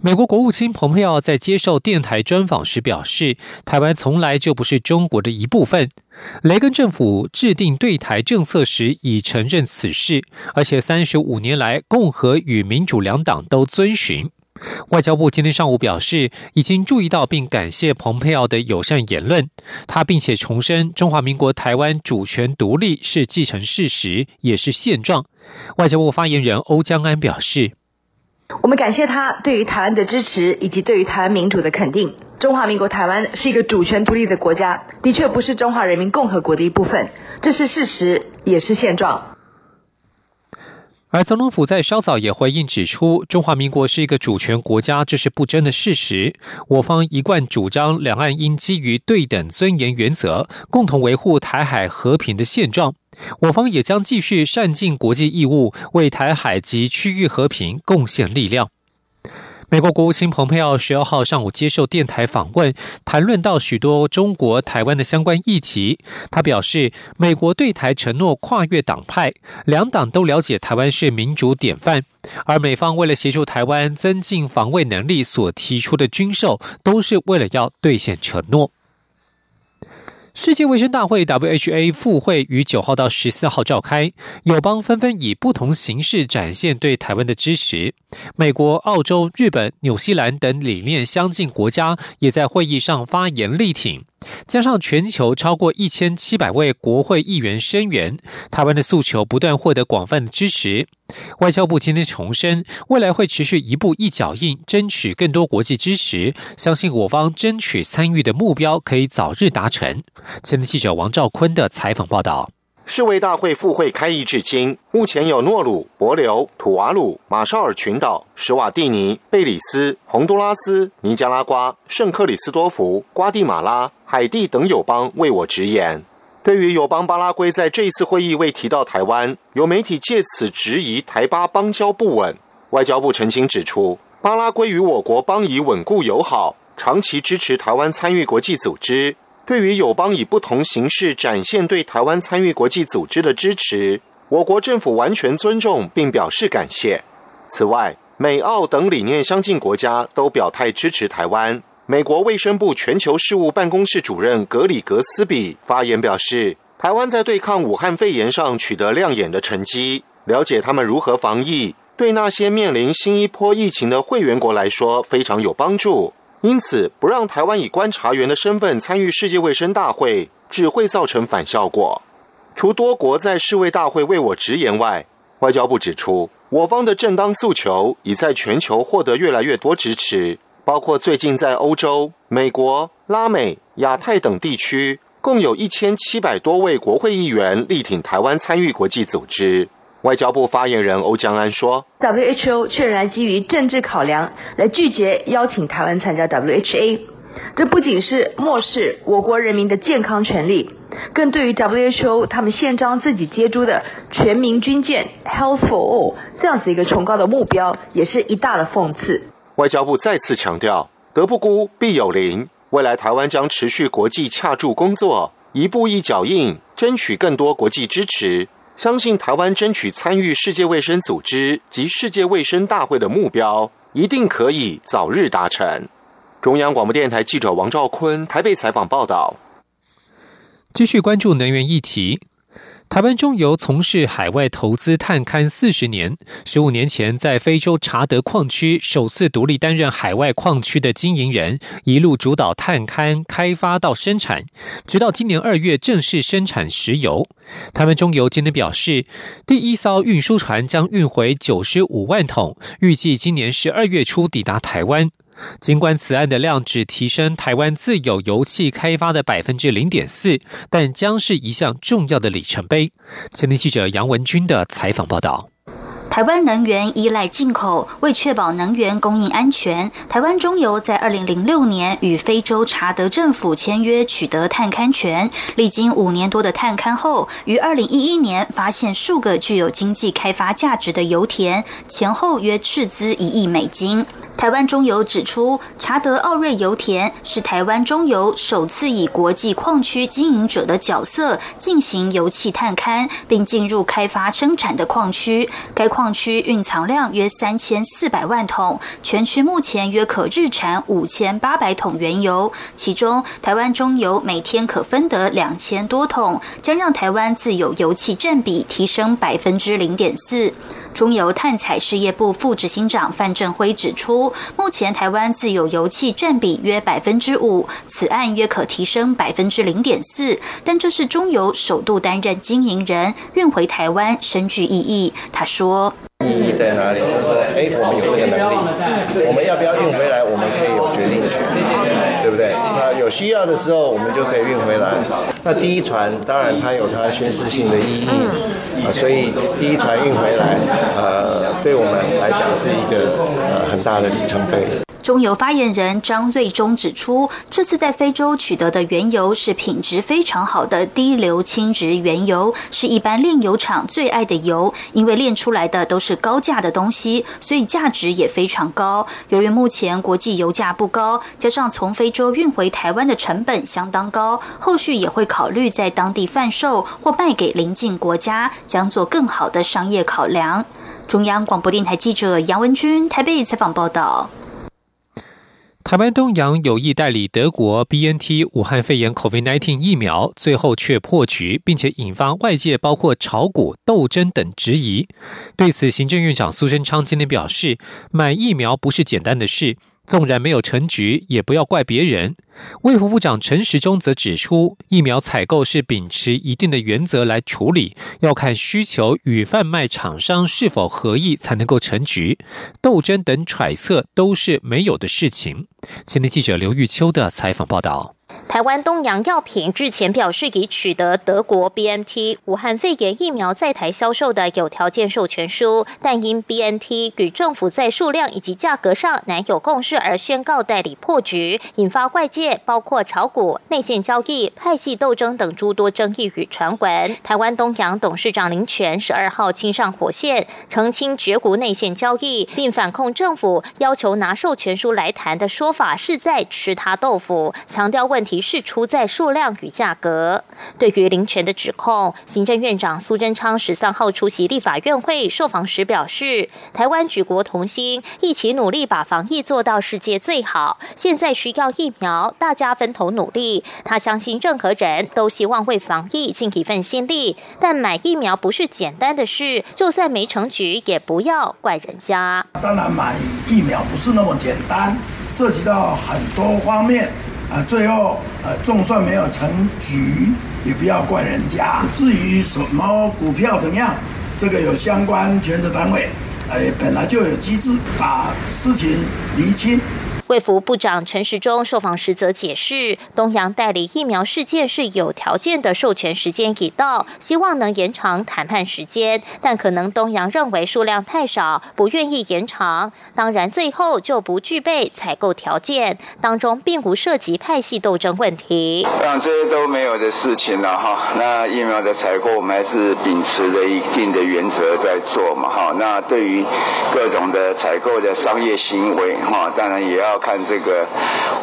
美国国务卿蓬佩奥在接受电台专访时表示，台湾从来就不是中国的一部分。雷根政府制定对台政策时已承认此事，而且三十五年来，共和与民主两党都遵循。外交部今天上午表示，已经注意到并感谢蓬佩奥的友善言论。他并且重申，中华民国台湾主权独立是既成事实，也是现状。外交部发言人欧江安表示。我们感谢他对于台湾的支持，以及对于台湾民主的肯定。中华民国台湾是一个主权独立的国家，的确不是中华人民共和国的一部分，这是事实，也是现状。而总统府在稍早也回应指出，中华民国是一个主权国家，这是不争的事实。我方一贯主张，两岸应基于对等尊严原则，共同维护台海和平的现状。我方也将继续善尽国际义务，为台海及区域和平贡献力量。美国国务卿蓬佩奥十二号上午接受电台访问，谈论到许多中国台湾的相关议题。他表示，美国对台承诺跨越党派，两党都了解台湾是民主典范，而美方为了协助台湾增进防卫能力所提出的军售，都是为了要兑现承诺。世界卫生大会 （WHA） 复会于九号到十四号召开，友邦纷纷以不同形式展现对台湾的支持。美国、澳洲、日本、纽西兰等理念相近国家也在会议上发言力挺。加上全球超过一千七百位国会议员声援，台湾的诉求不断获得广泛的支持。外交部今天重申，未来会持续一步一脚印，争取更多国际支持，相信我方争取参与的目标可以早日达成。前的记者王兆坤的采访报道。世卫大会复会开议至今，目前有诺鲁、伯琉、土瓦鲁、马绍尔群岛、史瓦蒂尼、贝里斯、洪都拉斯、尼加拉瓜、圣克里斯多福、瓜地马拉、海地等友邦为我直言。对于友邦巴拉圭在这一次会议未提到台湾，有媒体借此质疑台巴邦交不稳。外交部澄清指出，巴拉圭与我国邦谊稳固友好，长期支持台湾参与国际组织。对于友邦以不同形式展现对台湾参与国际组织的支持，我国政府完全尊重并表示感谢。此外，美澳等理念相近国家都表态支持台湾。美国卫生部全球事务办公室主任格里格斯比发言表示，台湾在对抗武汉肺炎上取得亮眼的成绩，了解他们如何防疫，对那些面临新一波疫情的会员国来说非常有帮助。因此，不让台湾以观察员的身份参与世界卫生大会，只会造成反效果。除多国在世卫大会为我直言外，外交部指出，我方的正当诉求已在全球获得越来越多支持，包括最近在欧洲、美国、拉美、亚太等地区，共有一千七百多位国会议员力挺台湾参与国际组织。外交部发言人欧江安说：“WHO 确然基于政治考量来拒绝邀请台湾参加 WHA，这不仅是漠视我国人民的健康权利，更对于 WHO 他们宪章自己接诸的全民军舰 Health for All 这样子一个崇高的目标，也是一大的讽刺。”外交部再次强调：“德不孤，必有邻。未来台湾将持续国际洽助工作，一步一脚印，争取更多国际支持。”相信台湾争取参与世界卫生组织及世界卫生大会的目标，一定可以早日达成。中央广播电台记者王兆坤台北采访报道。继续关注能源议题。台湾中油从事海外投资探勘四十年，十五年前在非洲查德矿区首次独立担任海外矿区的经营人，一路主导探勘开发到生产，直到今年二月正式生产石油。台湾中油今天表示，第一艘运输船将运回九十五万桶，预计今年十二月初抵达台湾。尽管此案的量只提升台湾自有油气开发的百分之零点四，但将是一项重要的里程碑。前天记者杨文军的采访报道。台湾能源依赖进口，为确保能源供应安全，台湾中油在二零零六年与非洲查德政府签约，取得探勘权。历经五年多的探勘后，于二零一一年发现数个具有经济开发价值的油田，前后约斥资一亿美金。台湾中油指出，查德奥瑞油田是台湾中油首次以国际矿区经营者的角色进行油气探勘，并进入开发生产的矿区。该矿区蕴藏量约三千四百万桶，全区目前约可日产五千八百桶原油，其中台湾中油每天可分得两千多桶，将让台湾自有油气占比提升百分之零点四。中油碳采事业部副执行长范振辉指出，目前台湾自有油气占比约百分之五，此案约可提升百分之零点四，但这是中油首度担任经营人，运回台湾深具意义。他说：“意义在哪里？就是说，哎，我们有这个能力，我们要不要运回来，我们可以有决定权，对不对？那有需要的时候，我们就可以运回来。那第一船当然它有它宣示性的意义。”啊，所以第一船运回来，呃，对我们来讲是一个呃很大的里程碑。中油发言人张瑞忠指出，这次在非洲取得的原油是品质非常好的低硫轻质原油，是一般炼油厂最爱的油，因为炼出来的都是高价的东西，所以价值也非常高。由于目前国际油价不高，加上从非洲运回台湾的成本相当高，后续也会考虑在当地贩售或卖给邻近国家，将做更好的商业考量。中央广播电台记者杨文君台北采访报道。台湾东洋有意代理德国 B N T 武汉肺炎 COVID-19 疫苗，最后却破局，并且引发外界包括炒股、斗争等质疑。对此，行政院长苏贞昌今天表示，买疫苗不是简单的事。纵然没有成局，也不要怪别人。卫福部长陈时中则指出，疫苗采购是秉持一定的原则来处理，要看需求与贩卖厂商是否合意才能够成局。斗争等揣测都是没有的事情。前天记者刘玉秋的采访报道。台湾东洋药品日前表示，已取得德国 BNT 武汉肺炎疫苗在台销售的有条件授权书，但因 BNT 与政府在数量以及价格上难有共识而宣告代理破局，引发外界包括炒股、内线交易、派系斗争等诸多争议与传闻。台湾东洋董事长林权十二号亲上火线，澄清绝股内线交易，并反控政府要求拿授权书来谈的说法是在吃他豆腐，强调问。问题是出在数量与价格。对于林权的指控，行政院长苏贞昌十三号出席立法院会受访时表示：“台湾举国同心，一起努力把防疫做到世界最好。现在需要疫苗，大家分头努力。他相信任何人都希望为防疫尽一份心力，但买疫苗不是简单的事，就算没成局，也不要怪人家。当然，买疫苗不是那么简单，涉及到很多方面。”啊，最后，呃，总算没有成局，也不要怪人家。至于什么股票怎样，这个有相关权责单位，哎，本来就有机制把事情厘清。卫福部长陈时中受访时则解释，东洋代理疫苗事件是有条件的授权时间已到，希望能延长谈判时间，但可能东洋认为数量太少，不愿意延长。当然，最后就不具备采购条件，当中并无涉及派系斗争问题。当然，这些都没有的事情了哈。那疫苗的采购，我们还是秉持着一定的原则在做嘛哈。那对于各种的采购的商业行为哈，当然也要。要看这个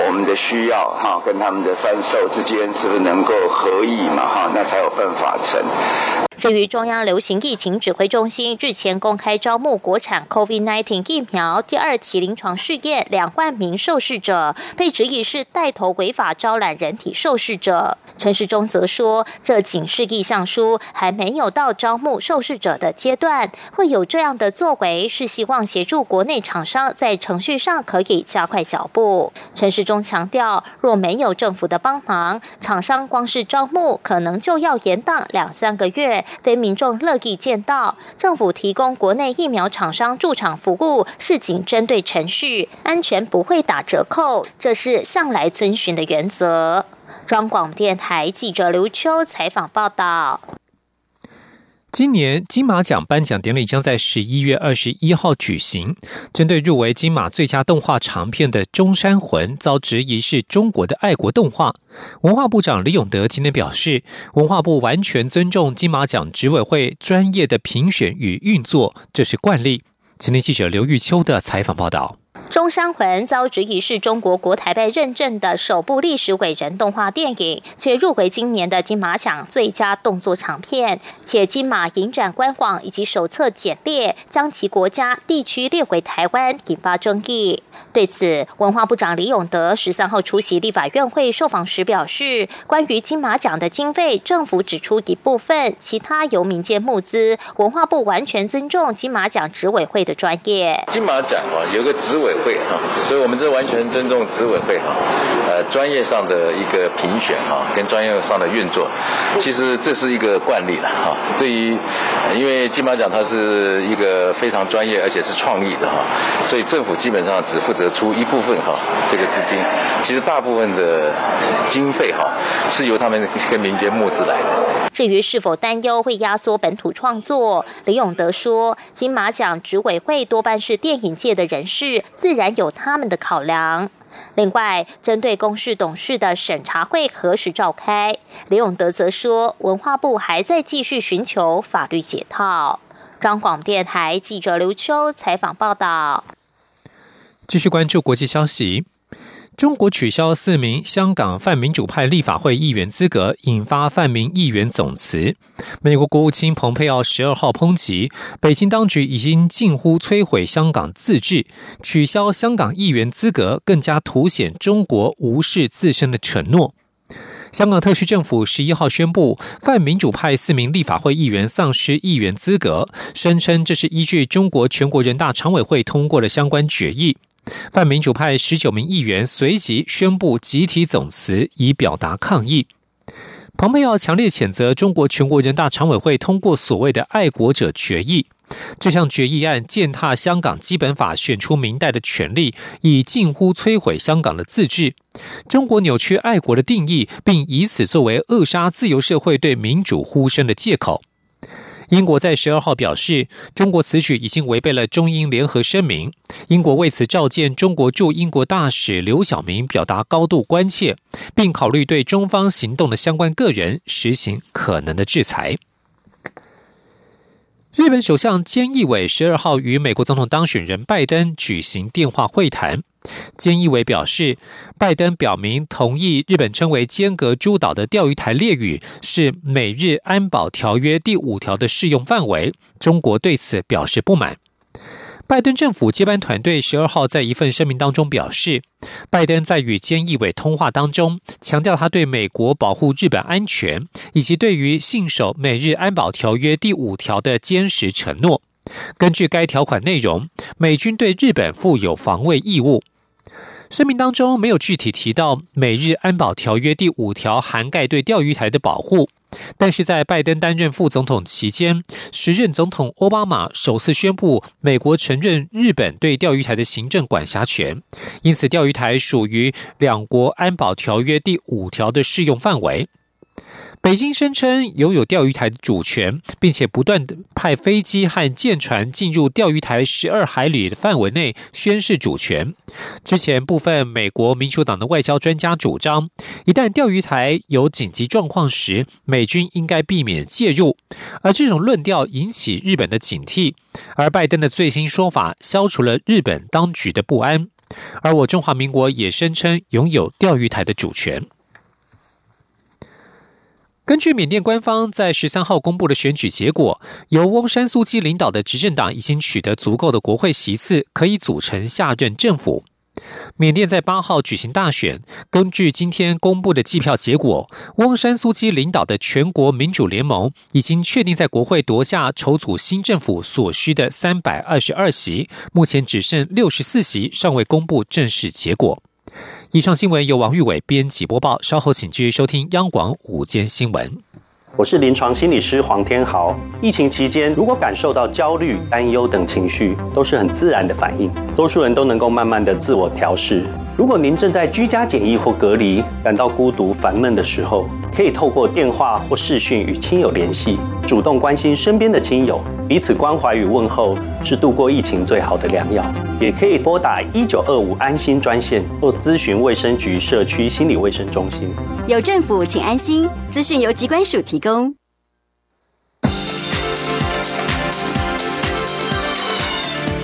我们的需要哈，跟他们的贩售之间是不是能够合意嘛哈，那才有办法成。至于中央流行疫情指挥中心日前公开招募国产 COVID-19 疫苗第二期临床试验两万名受试者，被质疑是带头违法招揽人体受试者。陈时中则说，这仅是意向书，还没有到招募受试者的阶段。会有这样的作为，是希望协助国内厂商在程序上可以加快脚步。陈时中强调，若没有政府的帮忙，厂商光是招募可能就要延宕两三个月。非民众乐意见到政府提供国内疫苗厂商驻场服务，是仅针对程序安全不会打折扣，这是向来遵循的原则。中广电台记者刘秋采访报道。今年金马奖颁奖典礼将在十一月二十一号举行。针对入围金马最佳动画长片的《中山魂》遭质疑是中国的爱国动画，文化部长李永德今天表示，文化部完全尊重金马奖执委会专业的评选与运作，这是惯例。今天记者刘玉秋的采访报道。中山魂遭质疑是中国国台办认证的首部历史伟人动画电影，却入围今年的金马奖最佳动作长片，且金马影展官网以及手册简列将其国家地区列为台湾，引发争议。对此，文化部长李永德十三号出席立法院会受访时表示，关于金马奖的经费，政府指出一部分，其他由民间募资，文化部完全尊重金马奖执委会的专业。金马奖啊，有个执委。会哈，所以我们这完全尊重执委会哈，呃，专业上的一个评选哈，跟专业上的运作，其实这是一个惯例了哈。对于，因为金马奖它是一个非常专业而且是创意的哈，所以政府基本上只负责出一部分哈这个资金，其实大部分的经费哈是由他们跟民间募资来的。至于是否担忧会压缩本土创作，李永德说，金马奖执委会多半是电影界的人士。自然有他们的考量。另外，针对公示董事的审查会何时召开，李永德则说，文化部还在继续寻求法律解套。张广电台记者刘秋采访报道。继续关注国际消息。中国取消四名香港泛民主派立法会议员资格，引发泛民议员总辞。美国国务卿蓬佩奥十二号抨击北京当局已经近乎摧毁香港自治，取消香港议员资格，更加凸显中国无视自身的承诺。香港特区政府十一号宣布，泛民主派四名立法会议员丧失议员资格，声称这是依据中国全国人大常委会通过的相关决议。泛民主派十九名议员随即宣布集体总辞，以表达抗议。蓬佩奥强烈谴责中国全国人大常委会通过所谓的“爱国者决议”，这项决议案践踏香港基本法选出明代的权利，以近乎摧毁香港的自治。中国扭曲爱国的定义，并以此作为扼杀自由社会对民主呼声的借口。英国在十二号表示，中国此举已经违背了中英联合声明。英国为此召见中国驻英国大使刘晓明，表达高度关切，并考虑对中方行动的相关个人实行可能的制裁。日本首相菅义伟十二号与美国总统当选人拜登举行电话会谈。菅义伟表示，拜登表明同意日本称为“尖阁诸岛”的钓鱼台列屿是美日安保条约第五条的适用范围。中国对此表示不满。拜登政府接班团队十二号在一份声明当中表示，拜登在与菅义伟通话当中，强调他对美国保护日本安全以及对于信守美日安保条约第五条的坚实承诺。根据该条款内容，美军对日本负有防卫义务。声明当中没有具体提到美日安保条约第五条涵盖对钓鱼台的保护。但是在拜登担任副总统期间，时任总统奥巴马首次宣布美国承认日本对钓鱼台的行政管辖权，因此钓鱼台属于两国安保条约第五条的适用范围。北京声称拥有钓鱼台的主权，并且不断派飞机和舰船进入钓鱼台十二海里的范围内宣示主权。之前部分美国民主党的外交专家主张，一旦钓鱼台有紧急状况时，美军应该避免介入，而这种论调引起日本的警惕。而拜登的最新说法消除了日本当局的不安。而我中华民国也声称拥有钓鱼台的主权。根据缅甸官方在十三号公布的选举结果，由翁山苏基领导的执政党已经取得足够的国会席次，可以组成下任政府。缅甸在八号举行大选，根据今天公布的计票结果，翁山苏基领导的全国民主联盟已经确定在国会夺下筹组新政府所需的三百二十二席，目前只剩六十四席，尚未公布正式结果。以上新闻由王玉伟编辑播报，稍后请继续收听央广午间新闻。我是临床心理师黄天豪。疫情期间，如果感受到焦虑、担忧等情绪，都是很自然的反应，多数人都能够慢慢的自我调试。如果您正在居家检疫或隔离，感到孤独烦闷的时候，可以透过电话或视讯与亲友联系，主动关心身边的亲友，彼此关怀与问候是度过疫情最好的良药。也可以拨打一九二五安心专线或咨询卫生局社区心理卫生中心。有政府，请安心。资讯由机关署提供。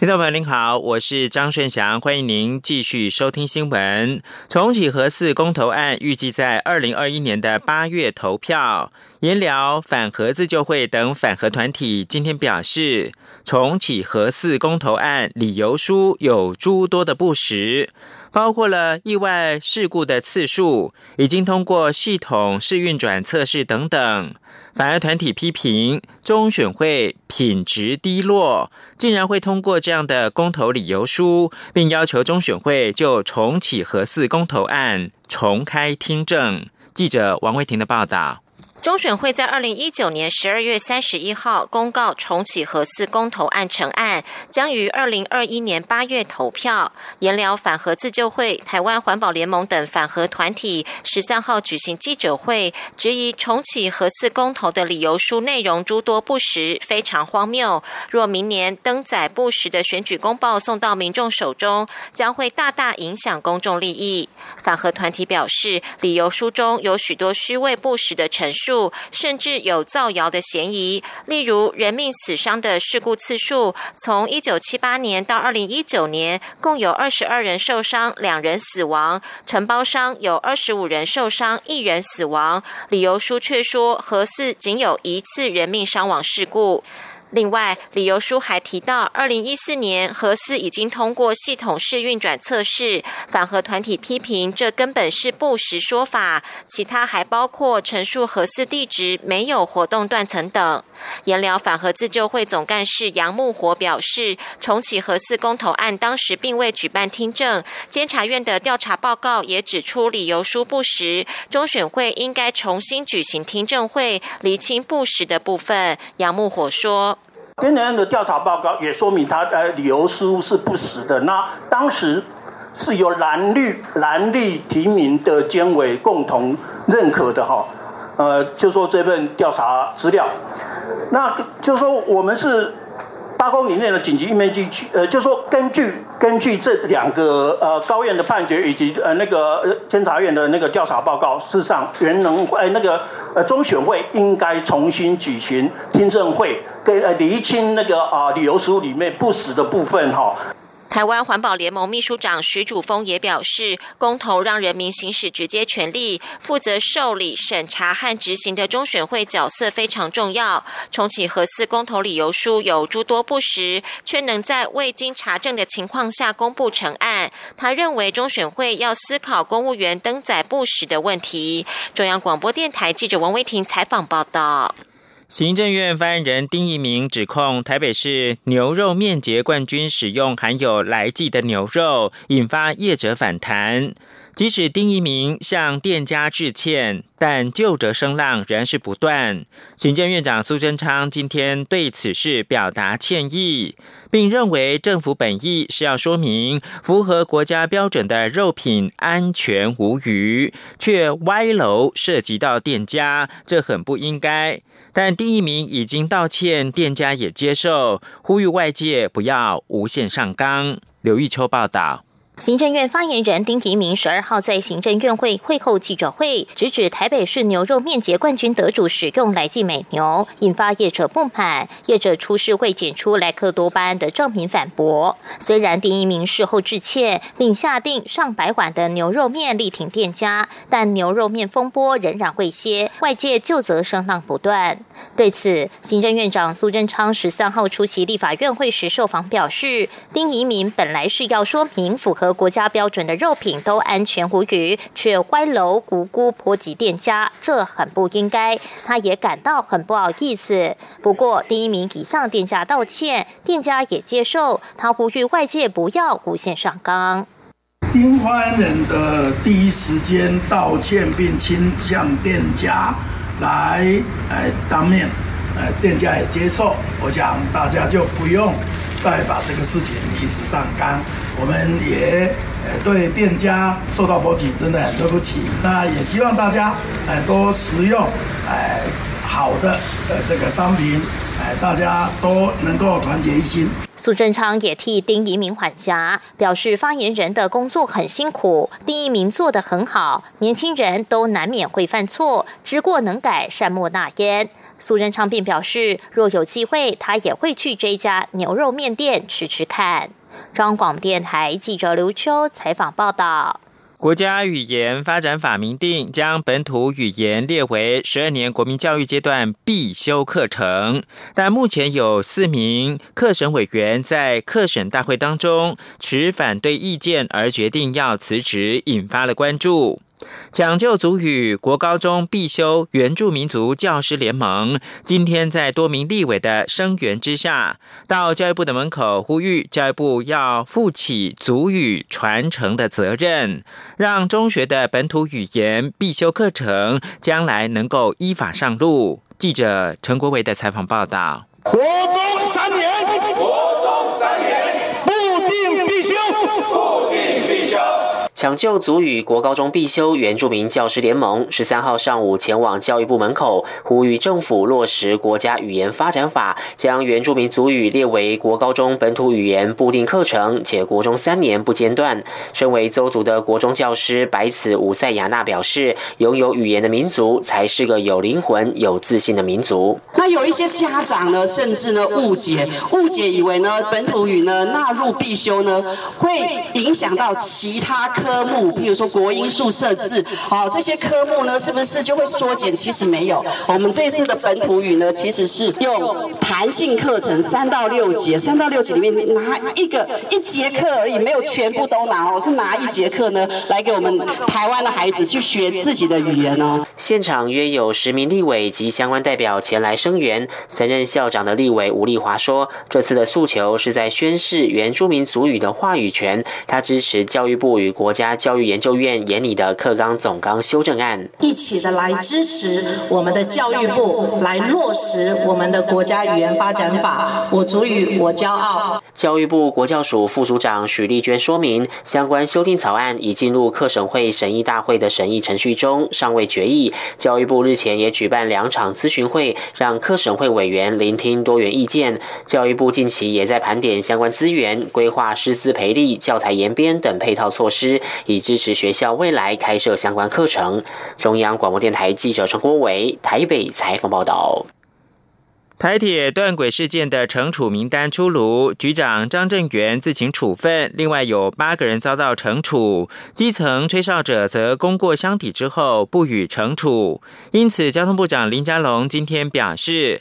听众朋友您好，我是张顺祥，欢迎您继续收听新闻。重启核四公投案预计在二零二一年的八月投票。研聊反核自救会等反核团体今天表示，重启核四公投案理由书有诸多的不实。包括了意外事故的次数，已经通过系统试运转测试等等。反而团体批评中选会品质低落，竟然会通过这样的公投理由书，并要求中选会就重启核四公投案重开听证。记者王慧婷的报道。中选会在二零一九年十二月三十一号公告重启核四公投案成案，将于二零二一年八月投票。研聊反核自救会、台湾环保联盟等反核团体十三号举行记者会，质疑重启核四公投的理由书内容诸多不实，非常荒谬。若明年登载不实的选举公报送到民众手中，将会大大影响公众利益。反核团体表示，理由书中有许多虚伪不实的陈述。甚至有造谣的嫌疑，例如人命死伤的事故次数，从一九七八年到二零一九年，共有二十二人受伤，两人死亡；承包商有二十五人受伤，一人死亡。理由书却说核四仅有一次人命伤亡事故。另外，理由书还提到，二零一四年核四已经通过系统式运转测试，反核团体批评这根本是不实说法。其他还包括陈述核四地址没有活动断层等。研聊反核自救会总干事杨木火表示，重启核四公投案当时并未举办听证，监察院的调查报告也指出理由书不实，中选会应该重新举行听证会，厘清不实的部分。杨木火说。监察院的调查报告也说明他呃理由书是不实的。那当时是由蓝绿蓝绿提名的监委共同认可的哈，呃，就说这份调查资料，那就说我们是。八公里内的紧急应变区，呃，就说根据根据这两个呃高院的判决以及呃那个监察院的那个调查报告，事实上原能呃那个呃中选会应该重新举行听证会，跟呃厘清那个啊理由书里面不实的部分哈。台湾环保联盟秘书长徐主峰也表示，公投让人民行使直接权利，负责受理、审查和执行的中选会角色非常重要。重启核四公投理由书有诸多不实，却能在未经查证的情况下公布成案。他认为中选会要思考公务员登载不实的问题。中央广播电台记者王威婷采访报道。行政院发言人丁一鸣指控台北市牛肉面节冠军使用含有来剂的牛肉，引发业者反弹。即使丁一鸣向店家致歉，但旧折声浪仍是不断。行政院长苏贞昌今天对此事表达歉意，并认为政府本意是要说明符合国家标准的肉品安全无虞，却歪楼涉及到店家，这很不应该。但丁一鸣已经道歉，店家也接受，呼吁外界不要无限上纲。刘玉秋报道。行政院发言人丁仪明十二号在行政院会会后记者会，直指台北市牛肉面节冠军得主使用来记美牛，引发业者不满。业者出示会检出莱克多巴胺的证明反驳。虽然丁仪明事后致歉，并下定上百碗的牛肉面力挺店家，但牛肉面风波仍然未歇，外界就责声浪不断。对此，行政院长苏贞昌十三号出席立法院会时受访表示，丁仪明本来是要说明符合。国家标准的肉品都安全无虞，却歪楼无辜波及店家，这很不应该。他也感到很不好意思。不过，第一名已向店家道歉，店家也接受。他呼吁外界不要无限上纲。丁欢人的第一时间道歉，并亲向店家来呃当面，呃店家也接受，我想大家就不用再把这个事情一直上纲，我们也呃对店家受到波及，真的很对不起。那也希望大家呃多食用呃好的呃这个商品。大家都能够团结一心。苏贞昌也替丁一鸣缓颊，表示发言人的工作很辛苦，丁一鸣做得很好。年轻人都难免会犯错，知过能改，善莫大焉。苏贞昌并表示，若有机会，他也会去这家牛肉面店吃吃看。中广电台记者刘秋采访报道。国家语言发展法明定，将本土语言列为十二年国民教育阶段必修课程，但目前有四名课审委员在课审大会当中持反对意见，而决定要辞职，引发了关注。抢救族语国高中必修原住民族教师联盟今天在多名立委的声援之下，到教育部的门口呼吁教育部要负起族语传承的责任，让中学的本土语言必修课程将来能够依法上路。记者陈国伟的采访报道。国中三年。抢救族语国高中必修原住民教师联盟十三号上午前往教育部门口，呼吁政府落实国家语言发展法，将原住民族语列为国高中本土语言固定课程，且国中三年不间断。身为邹族的国中教师白子武塞亚娜表示，拥有语言的民族才是个有灵魂、有自信的民族。那有一些家长呢，甚至呢误解，误解以为呢本土语呢纳入必修呢，会影响到其他科。科目，譬如说国音数设置，好，这些科目呢，是不是就会缩减？其实没有，我们这次的本土语呢，其实是用弹性课程，三到六节，三到六节里面拿一个一节课而已，没有全部都拿哦，是拿一节课呢，来给我们台湾的孩子去学自己的语言哦。现场约有十名立委及相关代表前来声援。曾任校长的立委吴立华说，这次的诉求是在宣示原住民族语的话语权，他支持教育部与国。家教育研究院研拟的课纲总纲修正案，一起的来支持我们的教育部来落实我们的国家语言发展法。我足语我骄傲。教育部国教署副署长许丽娟说明，相关修订草案已进入课审会审议大会的审议程序中，尚未决议。教育部日前也举办两场咨询会，让课审会委员聆听多元意见。教育部近期也在盘点相关资源，规划师资培力、教材研编等配套措施。以支持学校未来开设相关课程。中央广播电台记者陈国伟台北采访报道。台铁断轨事件的惩处名单出炉，局长张正元自请处分，另外有八个人遭到惩处，基层吹哨者则功过相抵之后不予惩处。因此，交通部长林佳龙今天表示。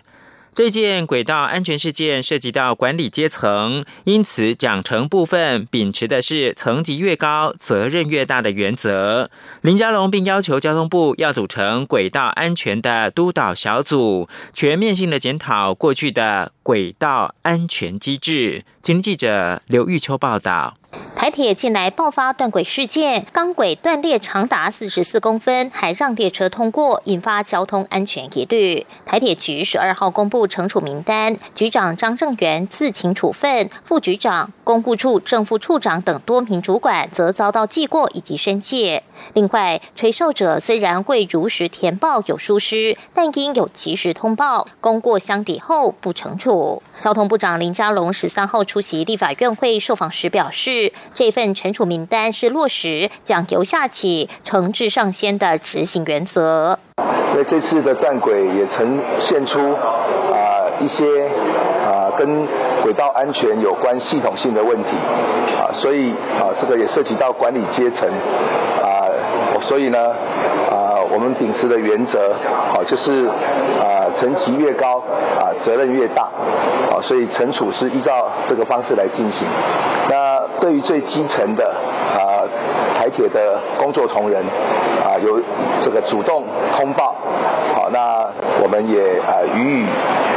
这件轨道安全事件涉及到管理阶层，因此奖惩部分秉持的是层级越高责任越大的原则。林佳龙并要求交通部要组成轨道安全的督导小组，全面性的检讨过去的轨道安全机制。请记者刘玉秋报道。台铁近来爆发断轨事件，钢轨断裂长达四十四公分，还让列车通过，引发交通安全疑虑。台铁局十二号公布惩处名单，局长张正元自请处分，副局长、公务处正副处长等多名主管则遭到记过以及申诫。另外，垂受者虽然会如实填报有疏失，但应有及时通报，功过相抵后不惩处。交通部长林佳龙十三号出席立法院会受访时表示。这份惩处名单是落实讲由下起惩治上先的执行原则。那这次的断轨也呈现出啊一些啊跟轨道安全有关系统性的问题啊，所以啊这个也涉及到管理阶层啊，所以呢我们秉持的原则好就是啊层级越高啊责任越大好，所以惩处是依照这个方式来进行。那对于最基层的啊台铁的工作同仁，有这个主动通报。好，那我们也呃予以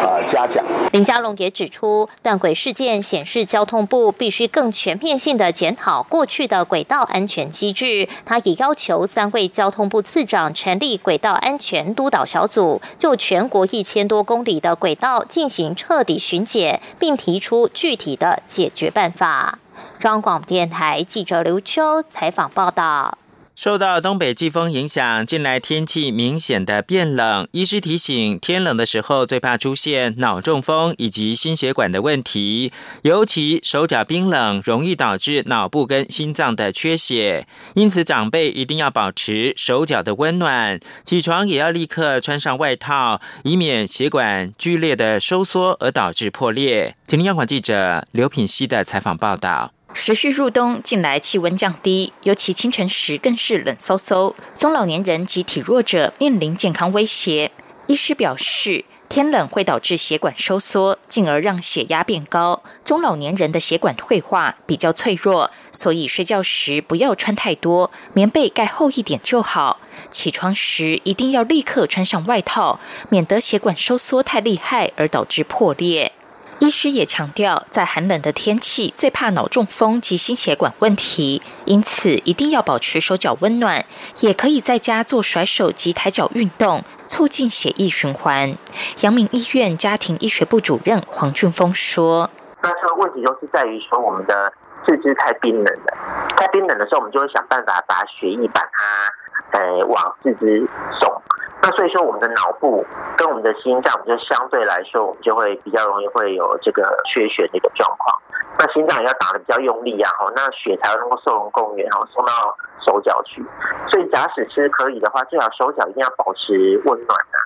啊嘉奖。林佳龙也指出，断轨事件显示交通部必须更全面性的检讨过去的轨道安全机制。他也要求三位交通部次长成立轨道安全督导小组，就全国一千多公里的轨道进行彻底巡检，并提出具体的解决办法。中广电台记者刘秋采访报道。受到东北季风影响，近来天气明显的变冷。医师提醒，天冷的时候最怕出现脑中风以及心血管的问题，尤其手脚冰冷，容易导致脑部跟心脏的缺血。因此，长辈一定要保持手脚的温暖，起床也要立刻穿上外套，以免血管剧烈的收缩而导致破裂。请听央广记者刘品熙的采访报道。持续入冬，近来气温降低，尤其清晨时更是冷飕飕，中老年人及体弱者面临健康威胁。医师表示，天冷会导致血管收缩，进而让血压变高。中老年人的血管退化比较脆弱，所以睡觉时不要穿太多，棉被盖厚一点就好。起床时一定要立刻穿上外套，免得血管收缩太厉害而导致破裂。医师也强调，在寒冷的天气，最怕脑中风及心血管问题，因此一定要保持手脚温暖，也可以在家做甩手及抬脚运动，促进血液循环。阳明医院家庭医学部主任黄俊峰说：“那这个问题就是在于说，我们的四肢太冰冷了，太冰冷的时候，我们就会想办法把血液把它呃往四肢送。”那所以说，我们的脑部跟我们的心脏，就相对来说，我们就会比较容易会有这个缺血的一个状况。那心脏也要打的比较用力啊，吼，那血才能够受容供源，然后送到手脚去。所以假使是可以的话，最好手脚一定要保持温暖啊。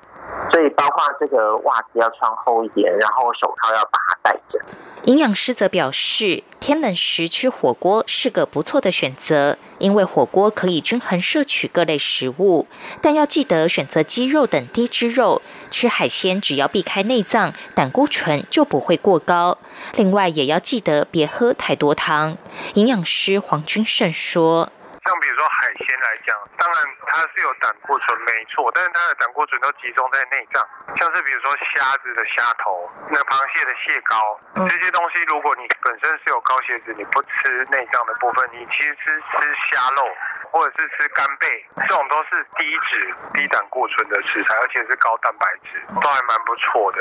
所以包括这个袜子要穿厚一点，然后手套要把它戴着。营养师则表示，天冷时吃火锅是个不错的选择，因为火锅可以均衡摄取各类食物，但要记得选择鸡肉等低脂肉。吃海鲜只要避开内脏，胆固醇就不会过高。另外也要记得别喝太多汤。营养师黄君胜说。像比如说海鲜来讲，当然它是有胆固醇没错，但是它的胆固醇都集中在内脏，像是比如说虾子的虾头，那螃蟹的蟹膏这些东西，如果你本身是有高血脂，你不吃内脏的部分，你其实吃吃虾肉或者是吃干贝，这种都是低脂低胆固醇的食材，而且是高蛋白质，都还蛮不错的。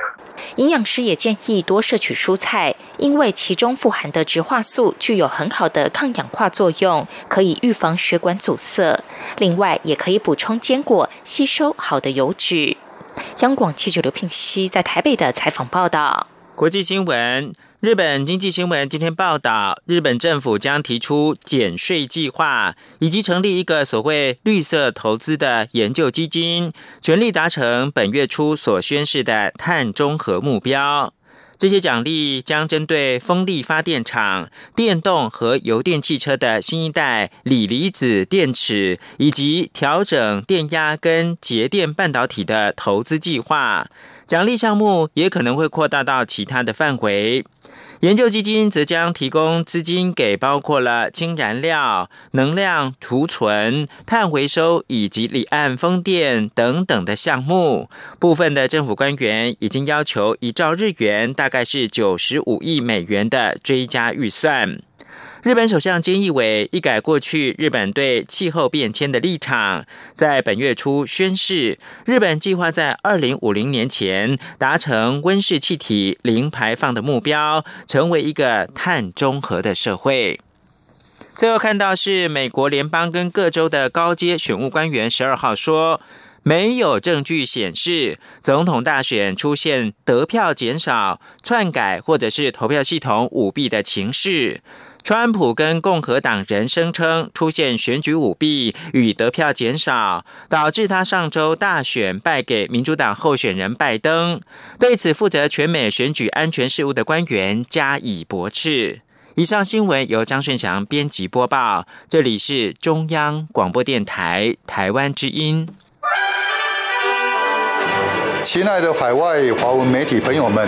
营养师也建议多摄取蔬菜，因为其中富含的植化素具有很好的抗氧化作用，可以预防。血管阻塞，另外也可以补充坚果，吸收好的油脂。央广记者刘聘熙在台北的采访报道。国际新闻：日本经济新闻今天报道，日本政府将提出减税计划，以及成立一个所谓绿色投资的研究基金，全力达成本月初所宣示的碳中和目标。这些奖励将针对风力发电厂、电动和油电汽车的新一代锂离子电池，以及调整电压跟节电半导体的投资计划。奖励项目也可能会扩大到其他的范围。研究基金则将提供资金给包括了氢燃料、能量储存、碳回收以及离岸风电等等的项目。部分的政府官员已经要求一兆日元，大概是九十五亿美元的追加预算。日本首相菅义伟一改过去日本对气候变迁的立场，在本月初宣示，日本计划在二零五零年前达成温室气体零排放的目标，成为一个碳中和的社会。最后看到是美国联邦跟各州的高阶选务官员十二号说，没有证据显示总统大选出现得票减少、篡改或者是投票系统舞弊的情势。川普跟共和党人声称出现选举舞弊与得票减少，导致他上周大选败给民主党候选人拜登。对此，负责全美选举安全事务的官员加以驳斥。以上新闻由张顺祥编辑播报，这里是中央广播电台台湾之音。亲爱的海外华文媒体朋友们。